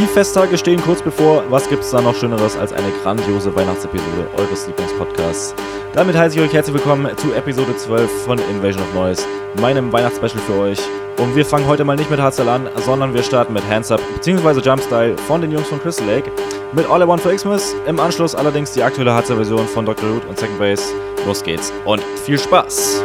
Die Festtage stehen kurz bevor. Was gibt es da noch Schöneres als eine grandiose Weihnachtsepisode eures Lieblingspodcasts? Damit heiße ich euch herzlich willkommen zu Episode 12 von Invasion of Noise, meinem Weihnachtsspecial für euch. Und wir fangen heute mal nicht mit Hardstyle an, sondern wir starten mit Hands Up bzw. Jumpstyle von den Jungs von Crystal Lake. Mit All I Want for Xmas, im Anschluss allerdings die aktuelle Hardstyle-Version von Dr. Root und Second Base. Los geht's und viel Spaß!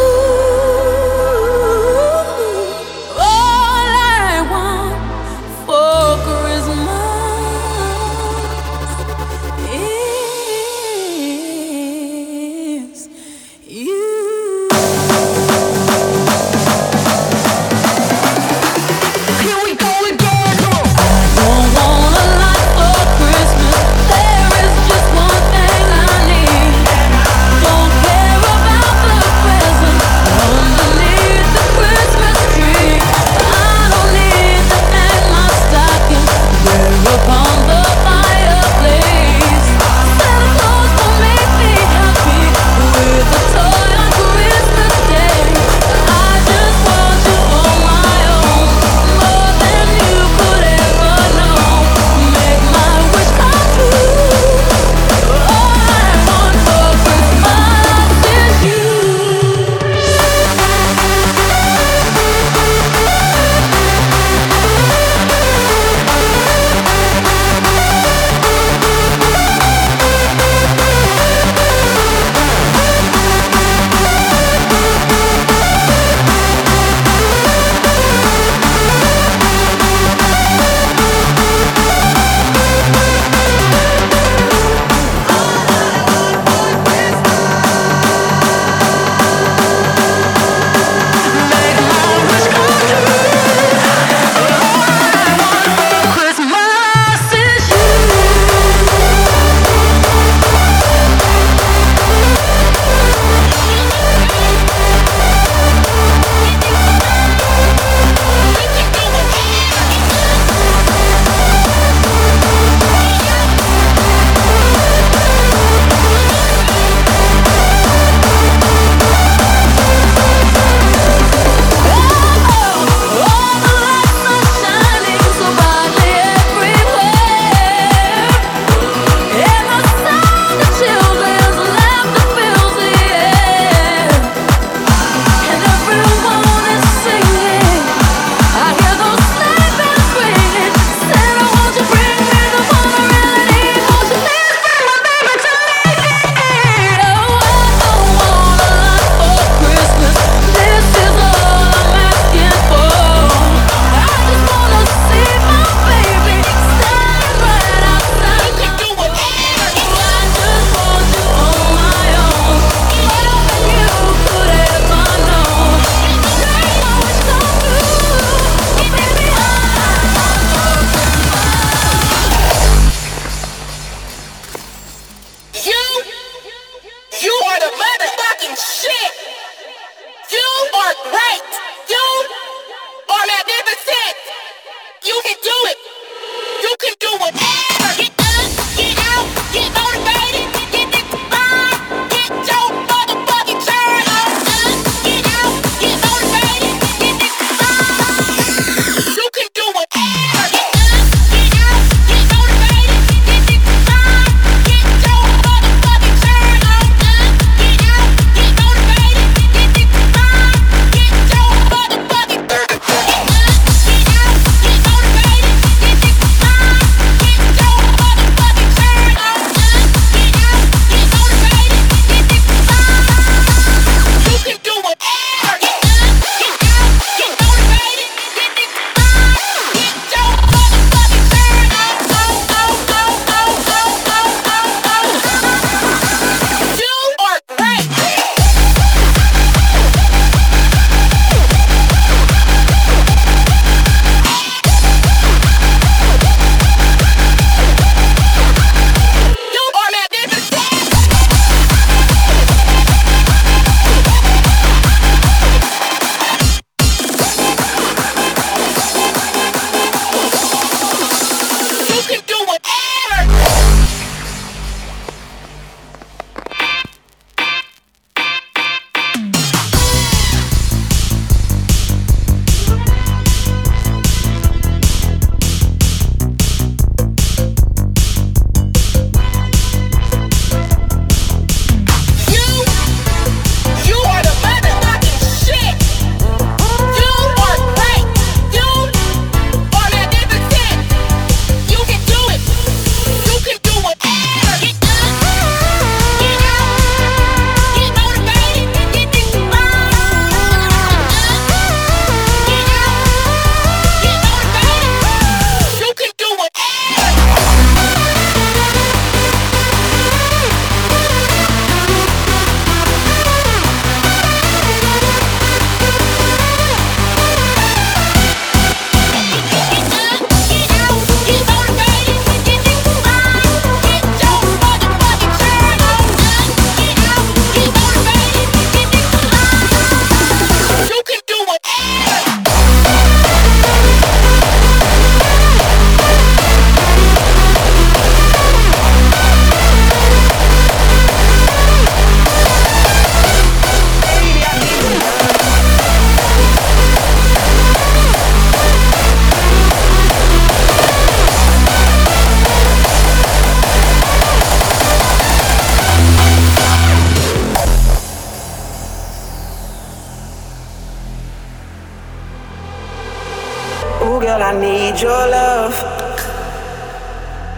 Ooh, girl, I need your love.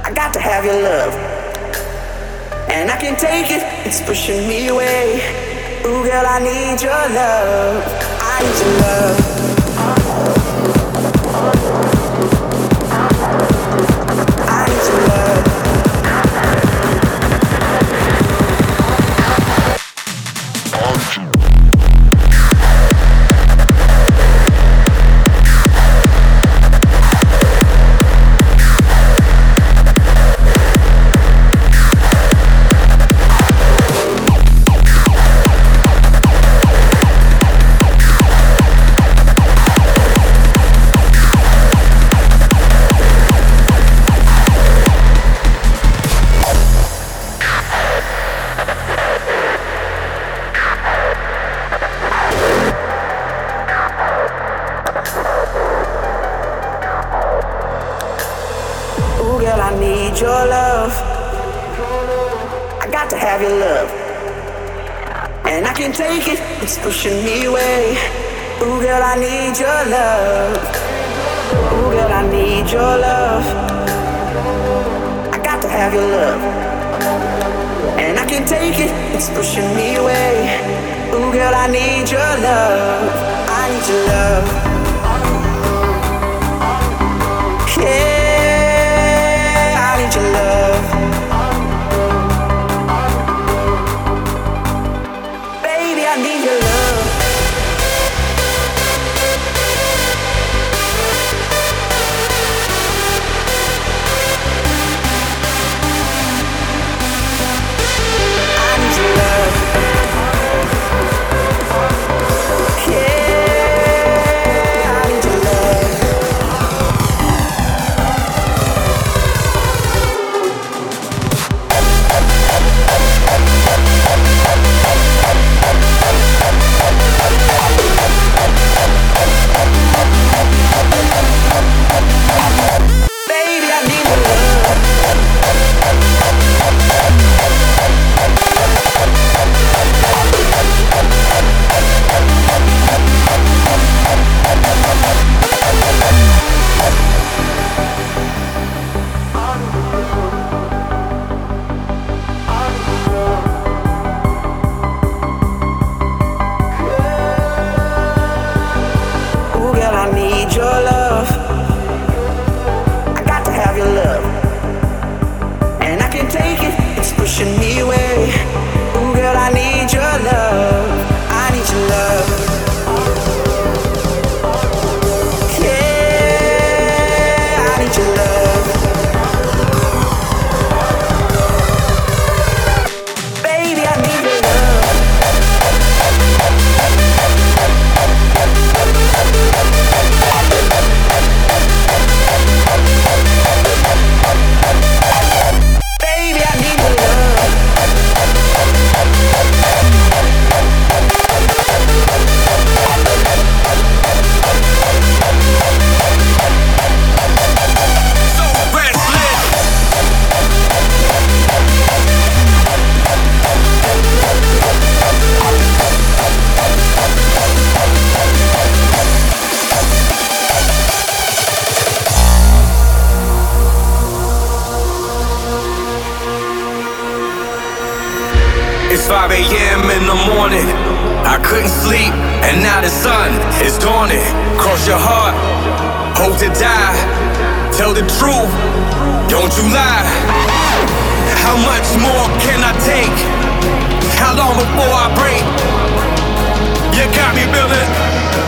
I got to have your love. And I can take it, it's pushing me away. Ooh, girl, I need your love. I need your love. How much more can I take? How long before I break? You got me feeling,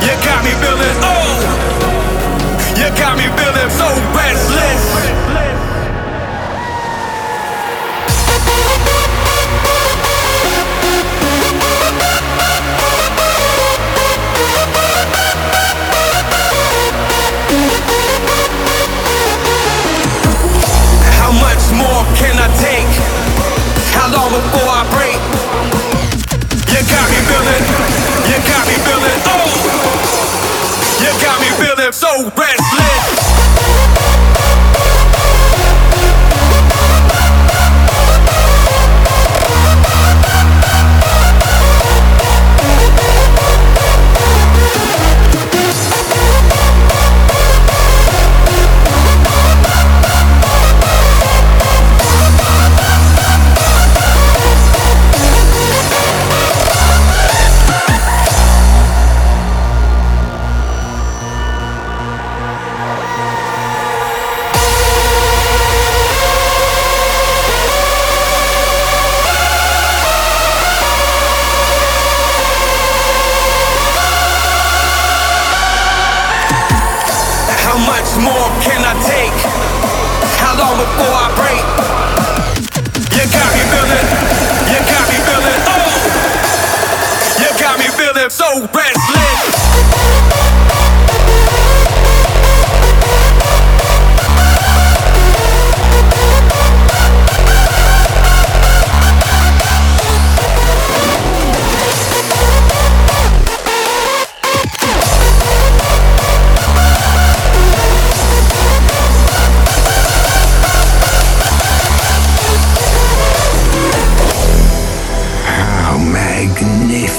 you got me feeling, oh, you got me feeling so restless. How much more can I take? Before I break? You got me feeling, you got me feeling, oh, you got me feeling so restless.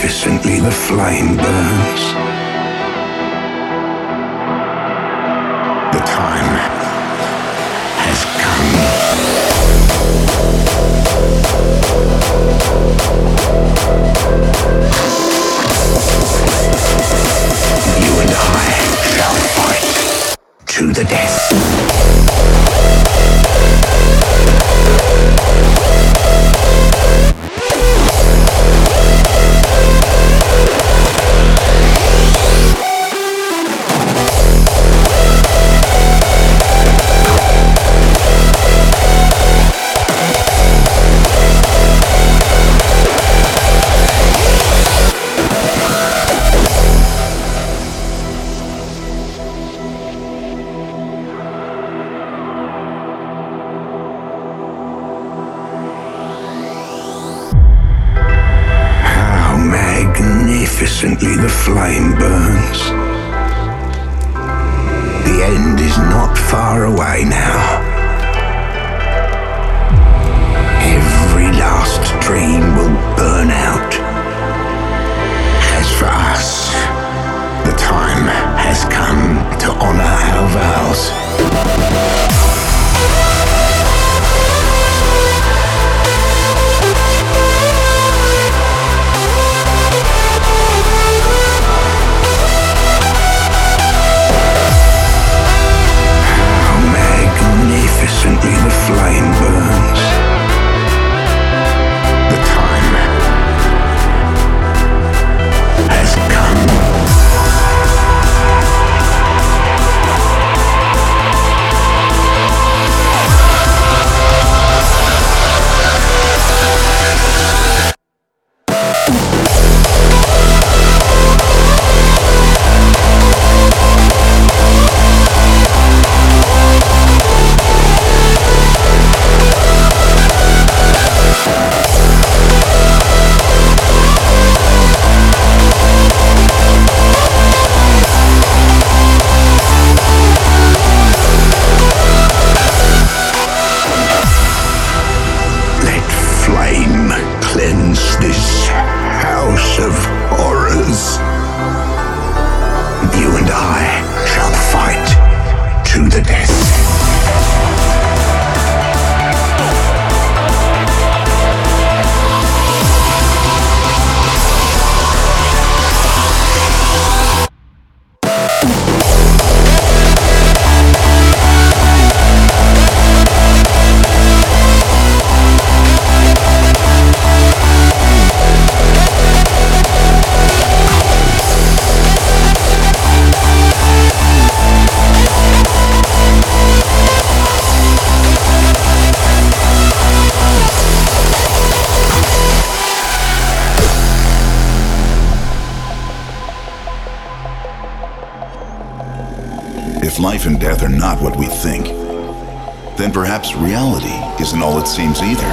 magnificently the flame burns. Seems either.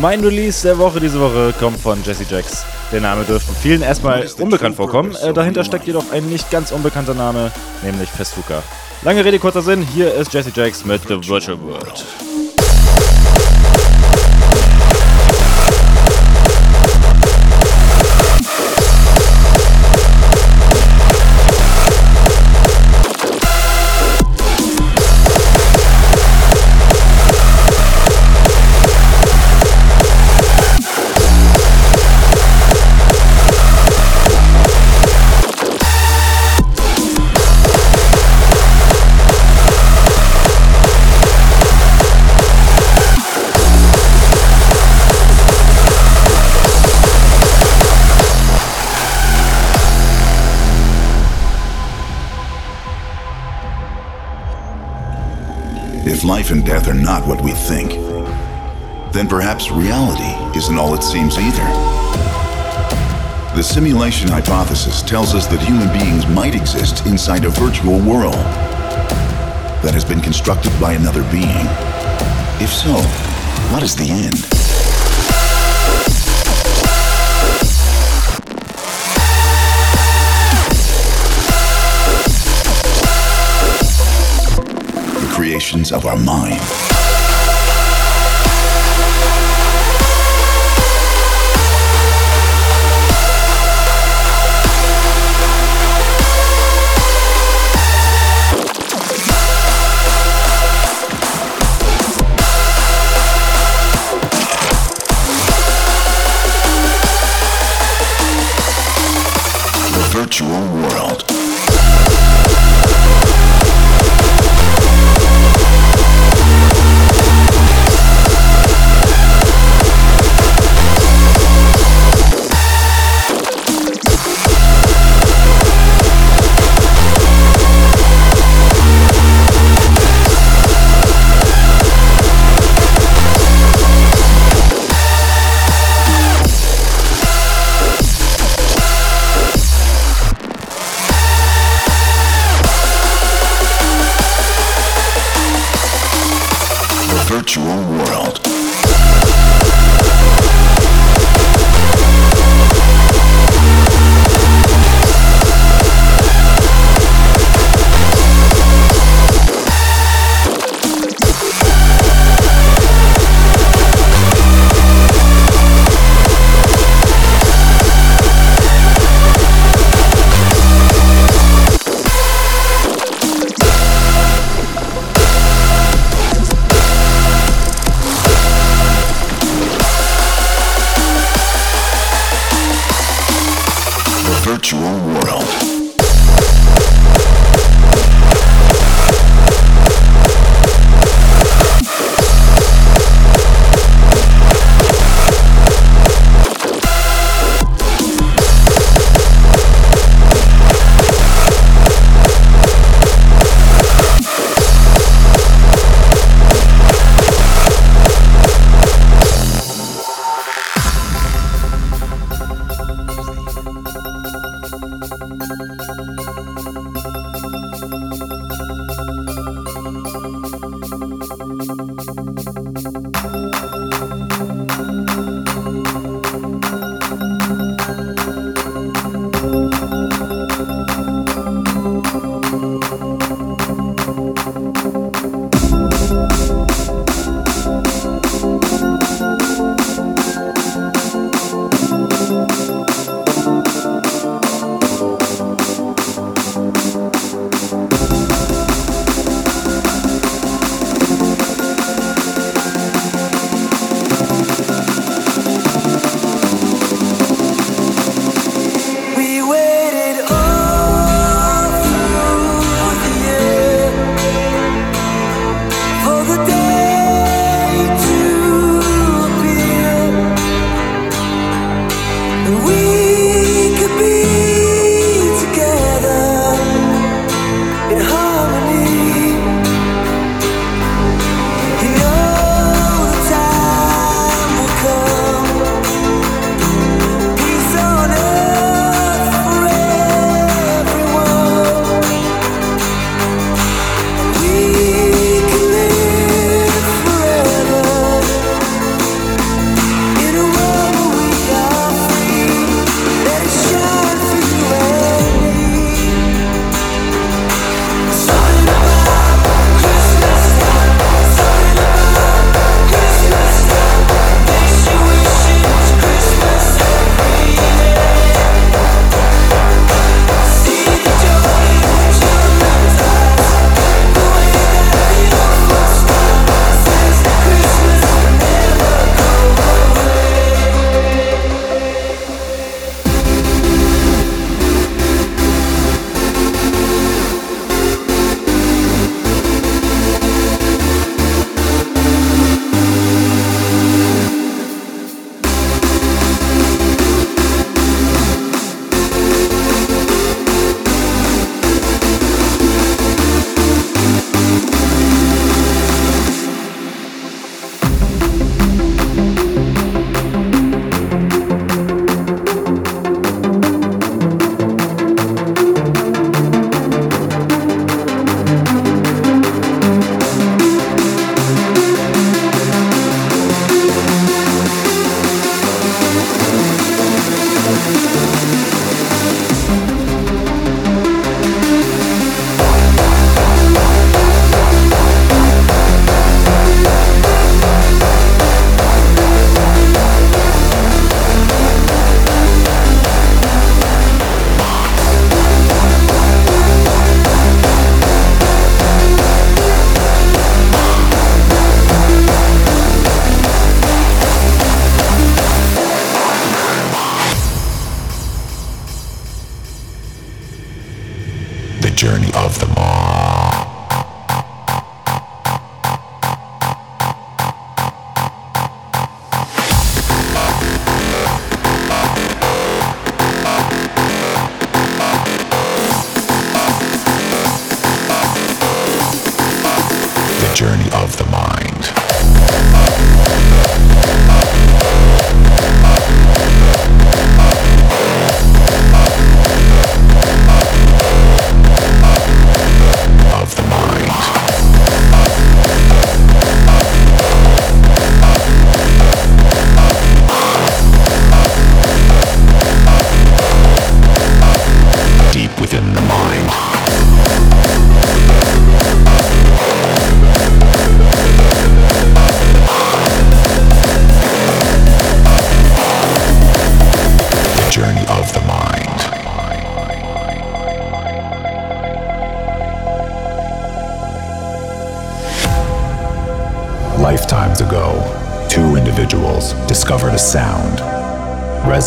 Mein Release der Woche diese Woche kommt von Jesse Jacks. Der Name dürfte vielen erstmal unbekannt vorkommen. Äh, dahinter steckt jedoch ein nicht ganz unbekannter Name, nämlich Festuca. Lange Rede, kurzer Sinn. Hier ist Jesse Jacks mit The Virtual World. Life and death are not what we think, then perhaps reality isn't all it seems either. The simulation hypothesis tells us that human beings might exist inside a virtual world that has been constructed by another being. If so, what is the end? The creations of our mind.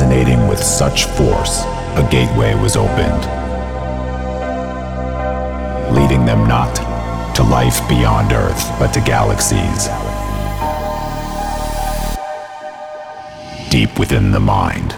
resonating with such force, a gateway was opened, leading them not to life beyond Earth, but to galaxies. Deep within the mind.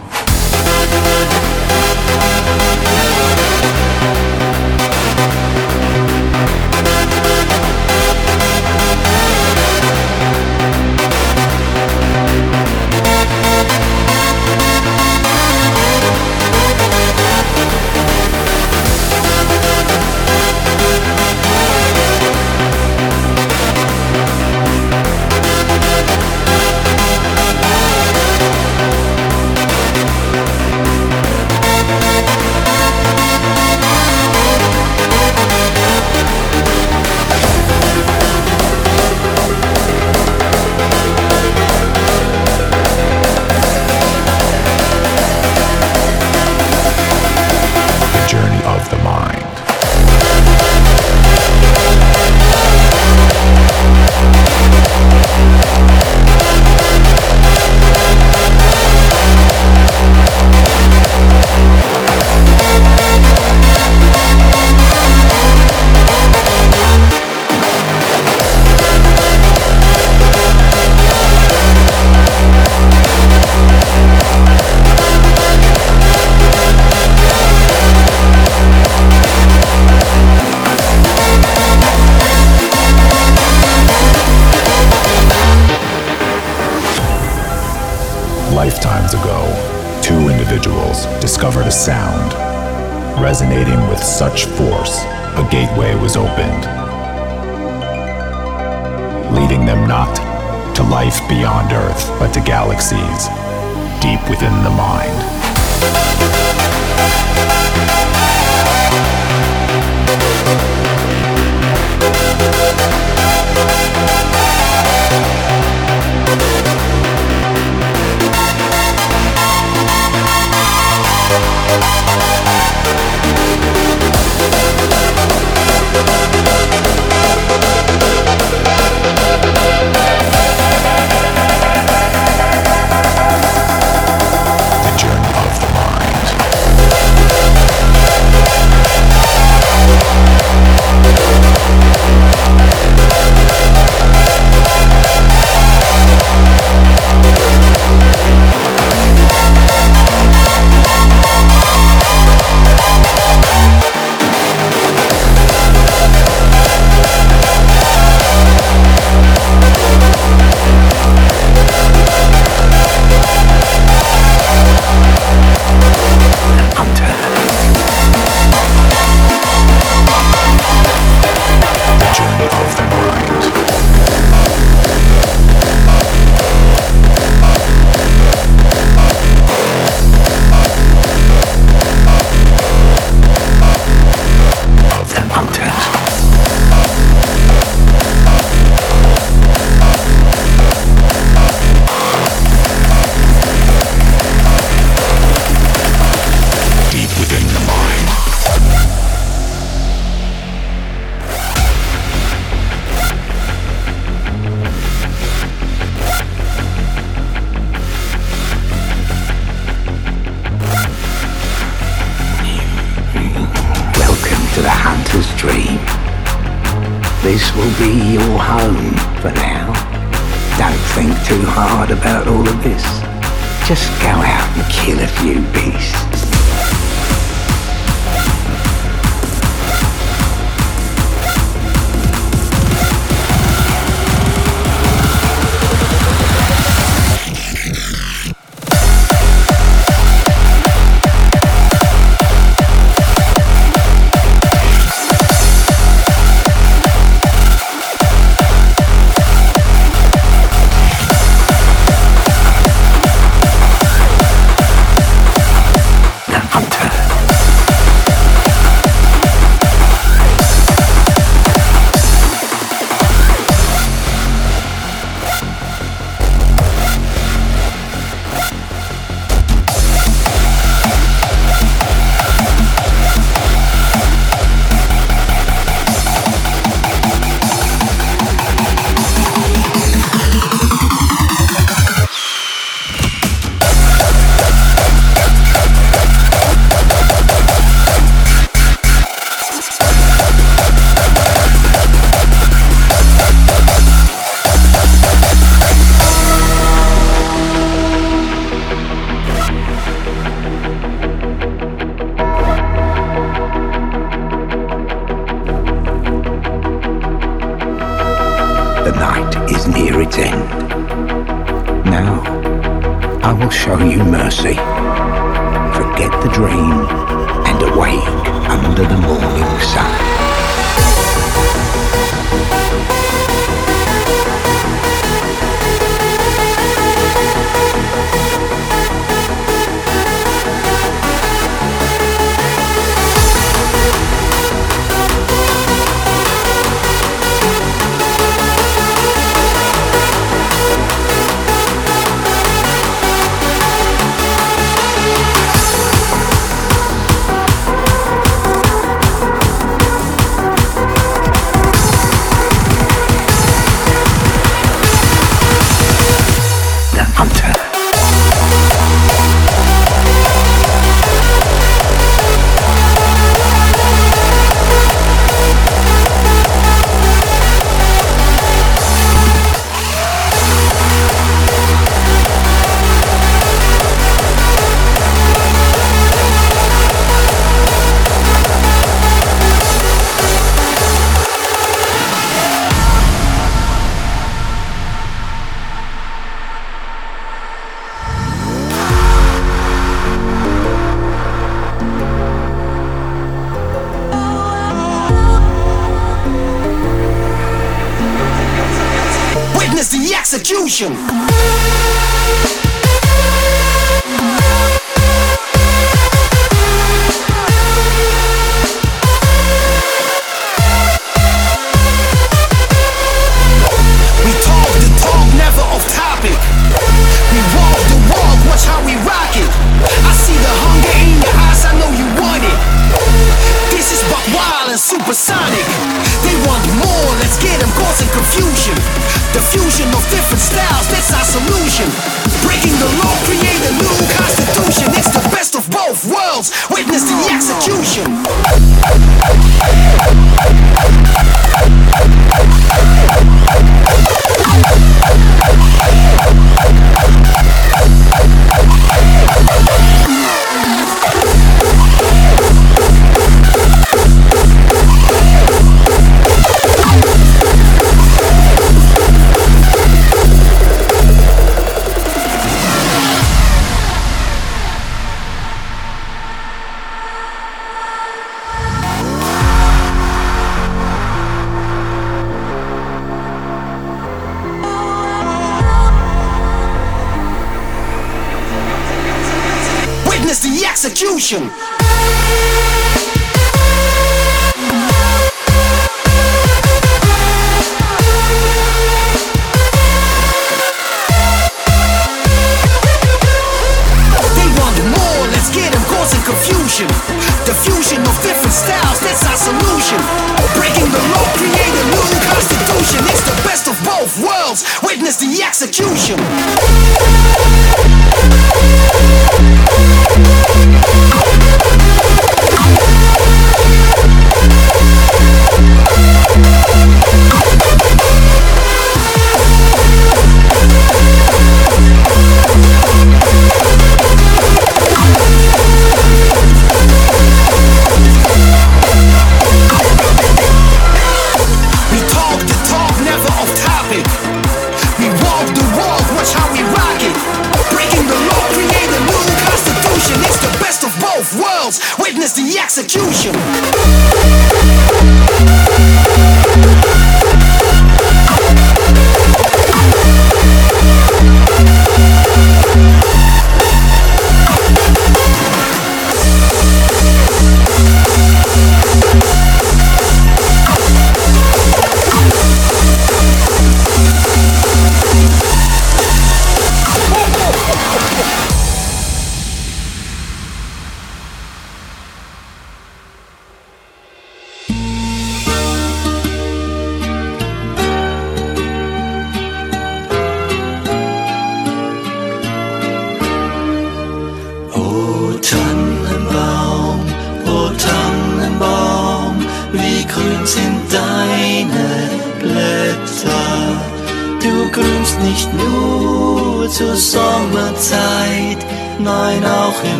Execution.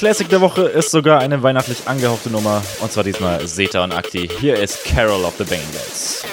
Classic der Woche ist sogar eine weihnachtlich angehauchte Nummer. Und zwar diesmal Seta und Akti. Hier ist Carol of the Baneless.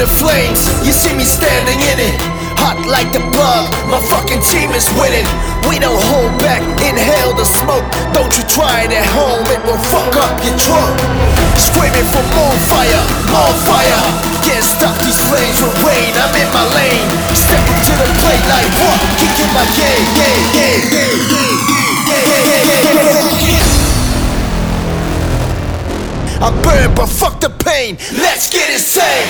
The flames, you see me standing in it. Hot like the bug, my fucking team is winning. We don't hold back, inhale the smoke. Don't you try it at home, it will fuck up your trunk. Screaming for more fire, more fire. Can't stop these flames with rain, I'm in my lane. Stepping to the plate like what? Kicking my game, game, game, game, game, game, game, game, game. I burn, but fuck the pain. Let's get insane.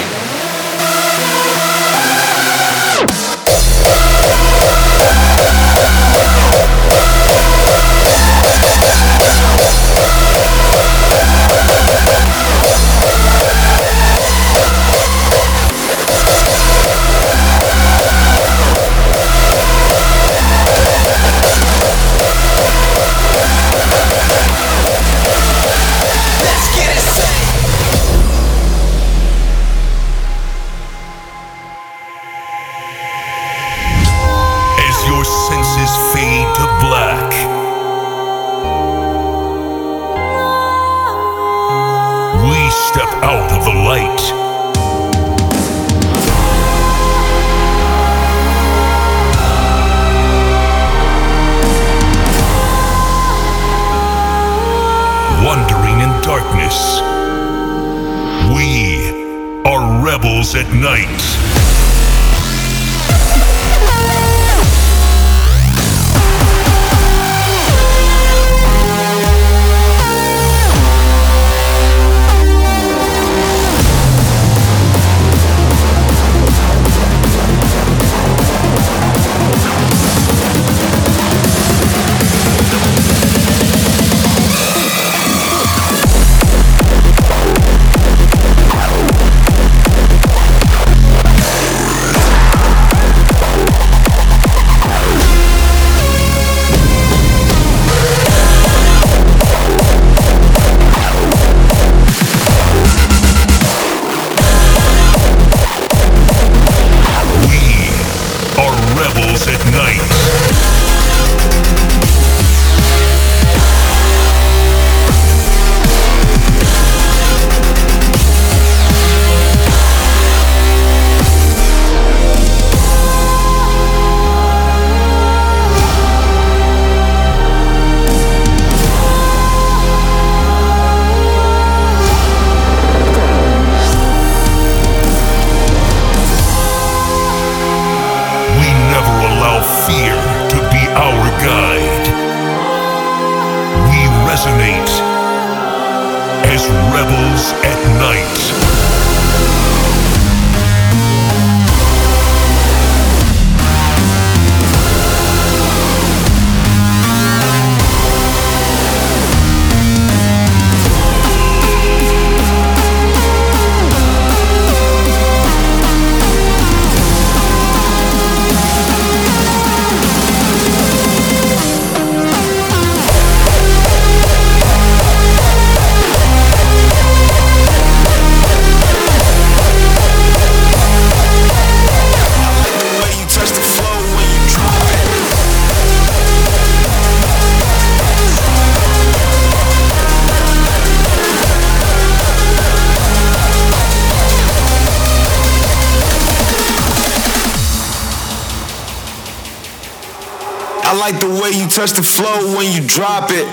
I like the way you touch the flow when you drop it.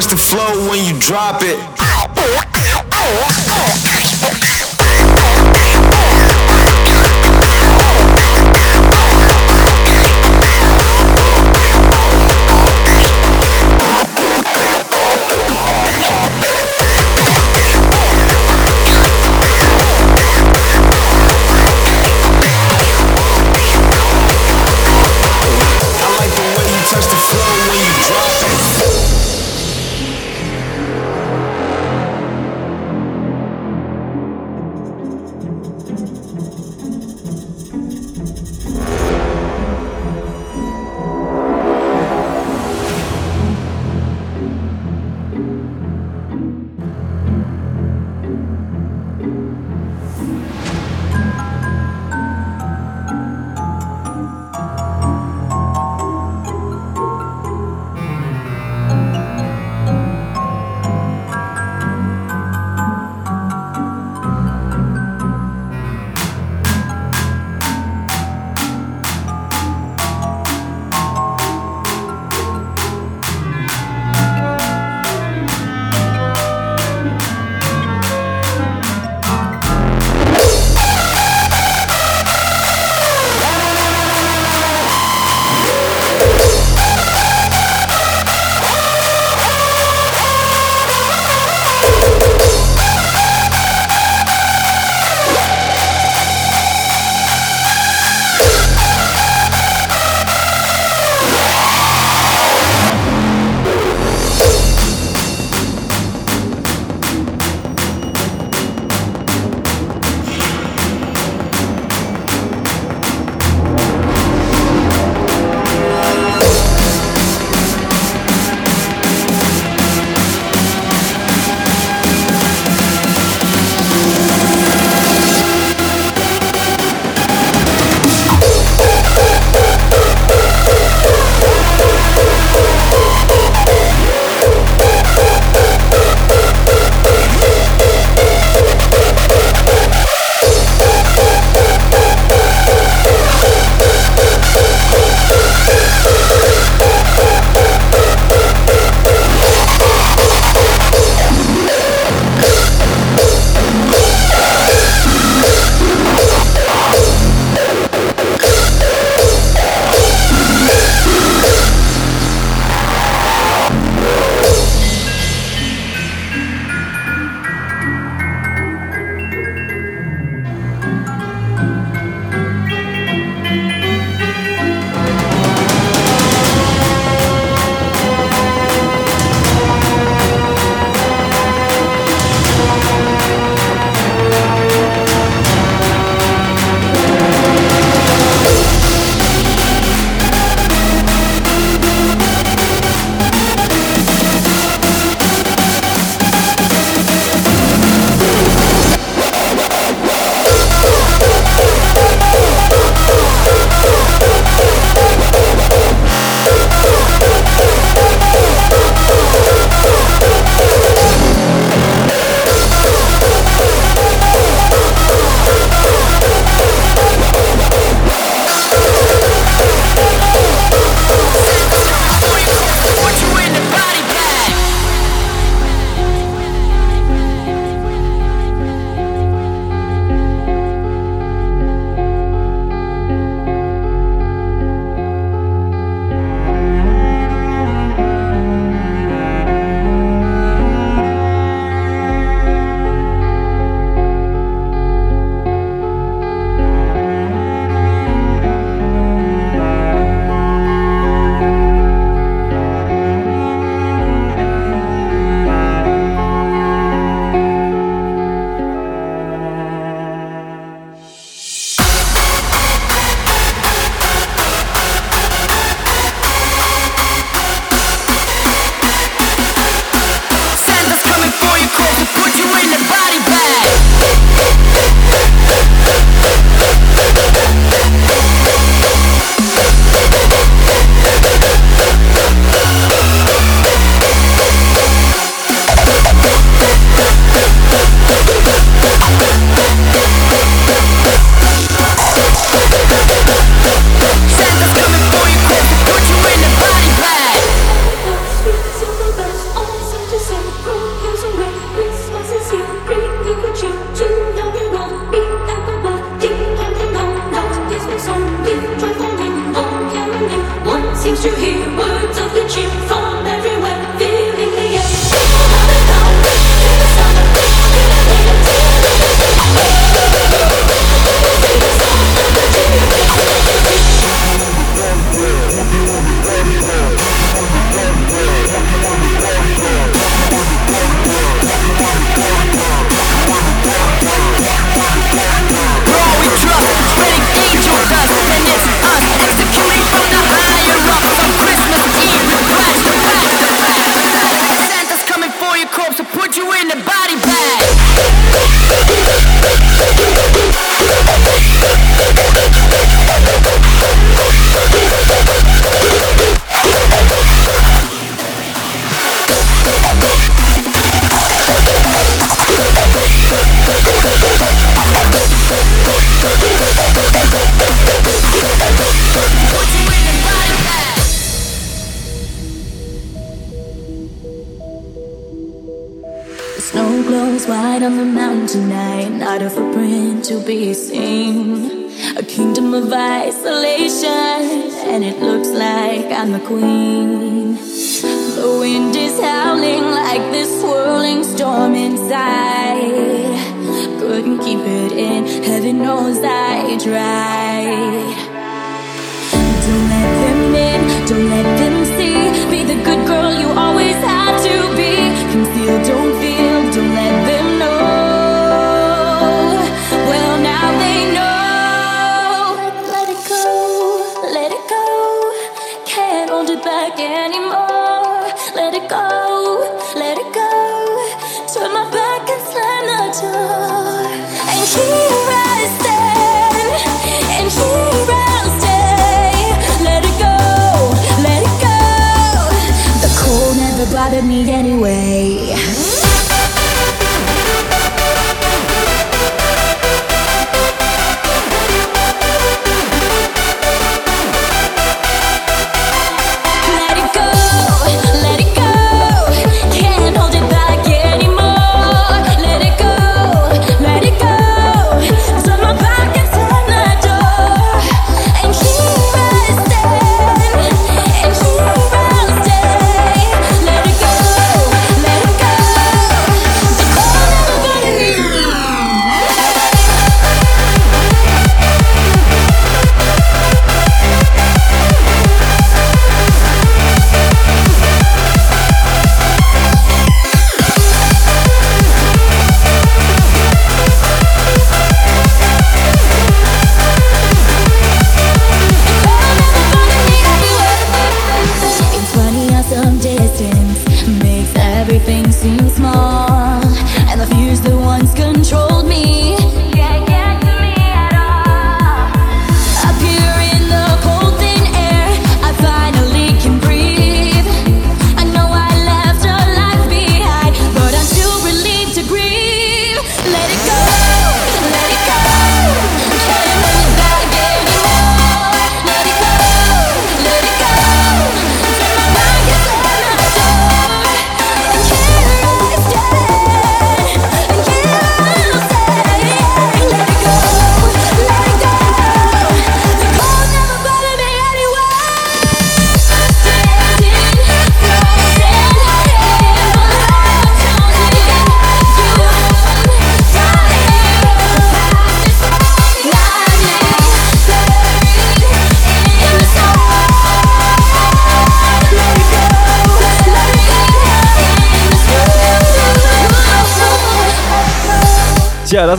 Touch the flow when you drop it. the queen. The wind is howling like this swirling storm inside. Couldn't keep it in, heaven knows I tried.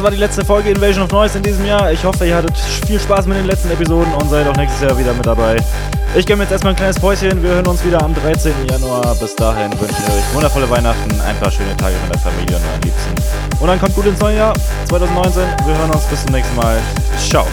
das war die letzte Folge Invasion of Noise in diesem Jahr. Ich hoffe, ihr hattet viel Spaß mit den letzten Episoden und seid auch nächstes Jahr wieder mit dabei. Ich gebe jetzt erstmal ein kleines Päuschen. Wir hören uns wieder am 13. Januar. Bis dahin wünsche ich euch wundervolle Weihnachten, ein paar schöne Tage mit der Familie und euren Liebsten. Und dann kommt gut ins neue Jahr 2019. Wir hören uns bis zum nächsten Mal. Ciao.